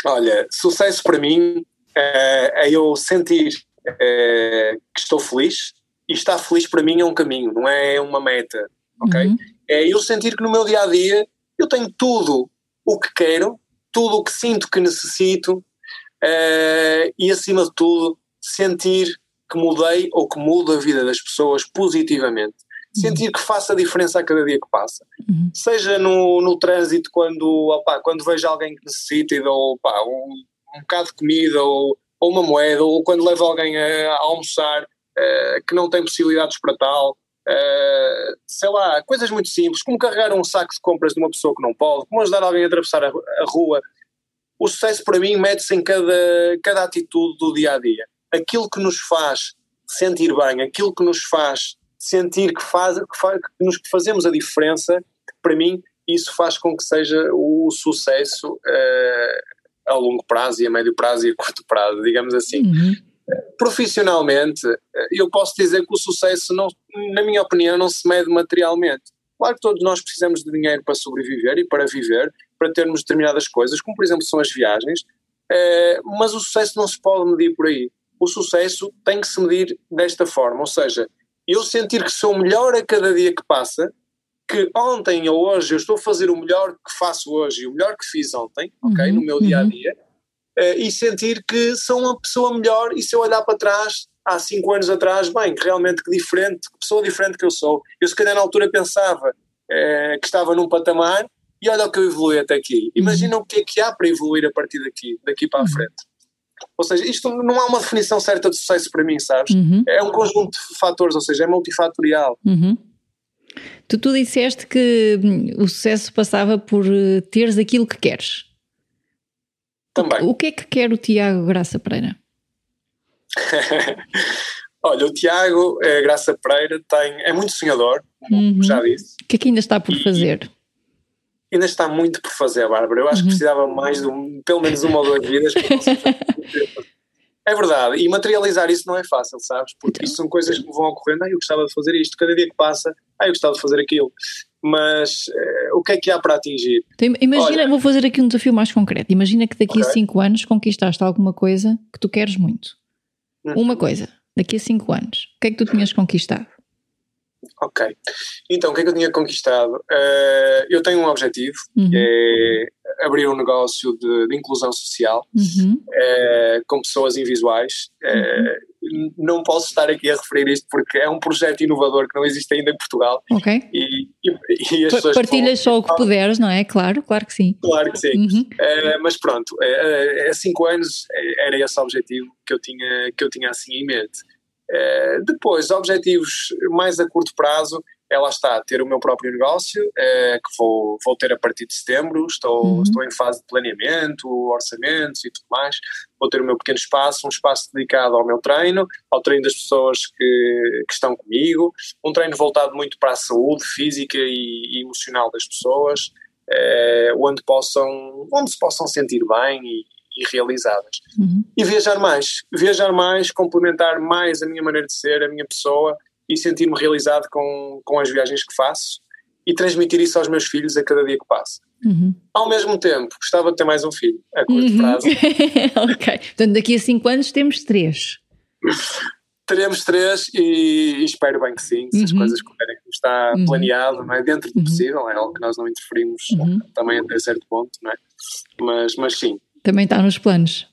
Olha, sucesso para mim é, é eu sentir é, que estou feliz e estar feliz para mim é um caminho, não é uma meta, ok? Uhum. É eu sentir que no meu dia a dia eu tenho tudo o que quero tudo o que sinto que necessito uh, e, acima de tudo, sentir que mudei ou que mudo a vida das pessoas positivamente. Uhum. Sentir que faço a diferença a cada dia que passa. Uhum. Seja no, no trânsito, quando, quando vejo alguém que necessita e dou um, um bocado de comida ou, ou uma moeda, ou quando levo alguém a, a almoçar uh, que não tem possibilidades para tal. Uh, sei lá, coisas muito simples, como carregar um saco de compras de uma pessoa que não pode, como ajudar alguém a atravessar a, a rua. O sucesso para mim mete-se em cada, cada atitude do dia a dia. Aquilo que nos faz sentir bem, aquilo que nos faz sentir que, faz, que, faz, que nos fazemos a diferença, para mim, isso faz com que seja o sucesso uh, a longo prazo e a médio prazo e a curto prazo, digamos assim. Uhum profissionalmente, eu posso dizer que o sucesso, não, na minha opinião, não se mede materialmente. Claro que todos nós precisamos de dinheiro para sobreviver e para viver, para termos determinadas coisas, como por exemplo são as viagens, eh, mas o sucesso não se pode medir por aí. O sucesso tem que se medir desta forma, ou seja, eu sentir que sou melhor a cada dia que passa, que ontem ou hoje eu estou a fazer o melhor que faço hoje e o melhor que fiz ontem, ok, uhum, no meu dia a uhum. Uh, e sentir que sou uma pessoa melhor e se eu olhar para trás há cinco anos atrás, bem, realmente que diferente, que pessoa diferente que eu sou. Eu se calhar na altura pensava uh, que estava num patamar e olha o que eu evolui até aqui. Uhum. Imagina o que é que há para evoluir a partir daqui, daqui para a uhum. frente. Ou seja, isto não há uma definição certa de sucesso para mim, sabes? Uhum. É um conjunto de fatores, ou seja, é multifatorial. Uhum. Tu, tu disseste que hum, o sucesso passava por eh, teres aquilo que queres. Também. O que é que quer o Tiago Graça Pereira? Olha, o Tiago é, Graça Pereira tem, é muito sonhador, uhum. já disse. O que é que ainda está por fazer? ainda está muito por fazer, Bárbara. Eu acho uhum. que precisava mais de um, pelo menos uma ou duas vidas. é verdade, e materializar isso não é fácil, sabes? Porque então. isso são coisas que me vão ocorrendo. Ah, eu gostava de fazer isto, cada dia que passa, ah, eu gostava de fazer aquilo mas uh, o que é que há para atingir? Então, imagina, Olha, vou fazer aqui um desafio mais concreto. Imagina que daqui okay. a 5 anos conquistaste alguma coisa que tu queres muito. Hum. Uma coisa, daqui a 5 anos. O que é que tu tinhas conquistado? Ok. Então, o que é que eu tinha conquistado? Uh, eu tenho um objetivo, uhum. que é abrir um negócio de, de inclusão social uhum. uh, com pessoas invisuais. Uhum. Não posso estar aqui a referir isto porque é um projeto inovador que não existe ainda em Portugal. Ok. E, e, e as Partilhas só o que puderes, não é? Claro, claro que sim. Claro que sim. Uhum. mas pronto, há cinco anos era esse o objetivo que eu tinha, que eu tinha assim em mente. Eh, depois, objetivos mais a curto prazo, ela está a ter o meu próprio negócio, uh, que vou, vou ter a partir de setembro, estou, uhum. estou em fase de planeamento, orçamentos e tudo mais, vou ter o meu pequeno espaço, um espaço dedicado ao meu treino, ao treino das pessoas que, que estão comigo, um treino voltado muito para a saúde física e, e emocional das pessoas, uh, onde, possam, onde se possam sentir bem e, e realizadas. Uhum. E viajar mais, viajar mais, complementar mais a minha maneira de ser, a minha pessoa e sentir-me realizado com, com as viagens que faço e transmitir isso aos meus filhos a cada dia que passa. Uhum. Ao mesmo tempo, gostava de ter mais um filho, a curto uhum. prazo. ok, portanto daqui a 5 anos temos três. Teremos três e, e, espero bem que sim, se as uhum. coisas correrem como está uhum. planeado, não é? dentro do uhum. possível, é algo que nós não interferimos também até certo ponto, não é? mas, mas sim, também está nos planos.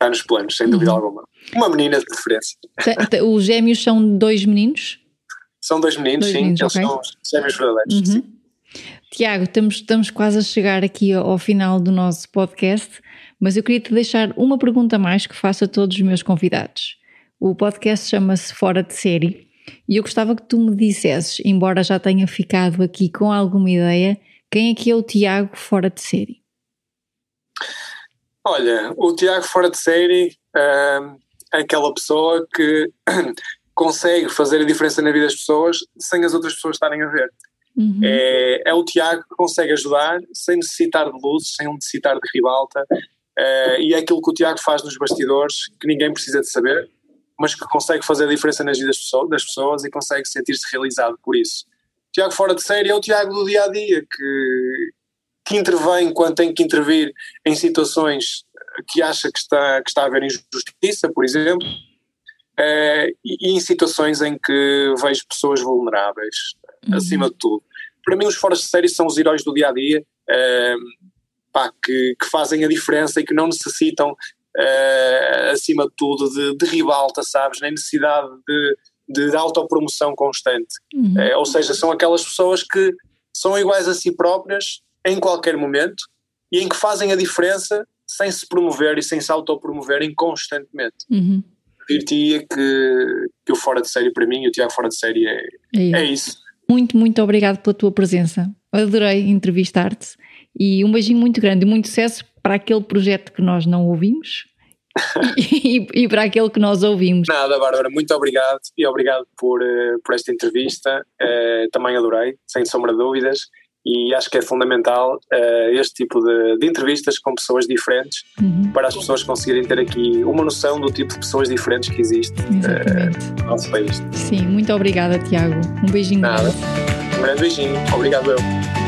Está nos planos, sem dúvida uhum. alguma. Uma menina de preferência. Os gêmeos são dois meninos? São dois meninos, dois sim. Meninos, eles okay. são gêmeos verdadeiros. Uhum. Tiago, estamos, estamos quase a chegar aqui ao final do nosso podcast, mas eu queria te deixar uma pergunta mais que faço a todos os meus convidados. O podcast chama-se Fora de Série e eu gostava que tu me dissesses, embora já tenha ficado aqui com alguma ideia, quem é que é o Tiago fora de série? Olha, o Tiago fora de série uh, é aquela pessoa que consegue fazer a diferença na vida das pessoas sem as outras pessoas estarem a ver. Uhum. É, é o Tiago que consegue ajudar sem necessitar de luzes, sem necessitar de ribalta, uh, e é aquilo que o Tiago faz nos bastidores, que ninguém precisa de saber, mas que consegue fazer a diferença nas vidas das pessoas e consegue sentir-se realizado por isso. O Tiago fora de série é o Tiago do dia a dia, que, que intervém quando tem que intervir em situações que acha que está, que está a haver injustiça, por exemplo, uh, e, em situações em que vejo pessoas vulneráveis, uhum. acima de tudo. Para mim, os fora de série são os heróis do dia a dia. Uh, pá, que, que, fazem a diferença e que não necessitam, uh, acima de tudo, de, de ribalta, sabes? Nem necessidade de, de autopromoção constante. Uhum. Uh, ou seja, são aquelas pessoas que são iguais a si próprias em qualquer momento e em que fazem a diferença sem se promover e sem se autopromoverem constantemente. Uhum. Dir-te que, que o Fora de Série para mim, o Tiago Fora de Série é, é, é isso. Muito, muito obrigado pela tua presença. Adorei entrevistar-te e um beijinho muito grande e muito sucesso para aquele projeto que nós não ouvimos e, e, para aquele que nós ouvimos. Nada, Bárbara, muito obrigado e obrigado por, eh, por esta entrevista. Uh, também adorei, sem sombra de dúvidas. E acho que é fundamental uh, este tipo de, de, entrevistas com pessoas diferentes uhum. para as pessoas conseguirem ter aqui uma noção do tipo de pessoas diferentes que existe uh, no nosso país. Sim, muito obrigada, Tiago. Um beijinho. Nada. Um grande beijinho. Obrigado, eu.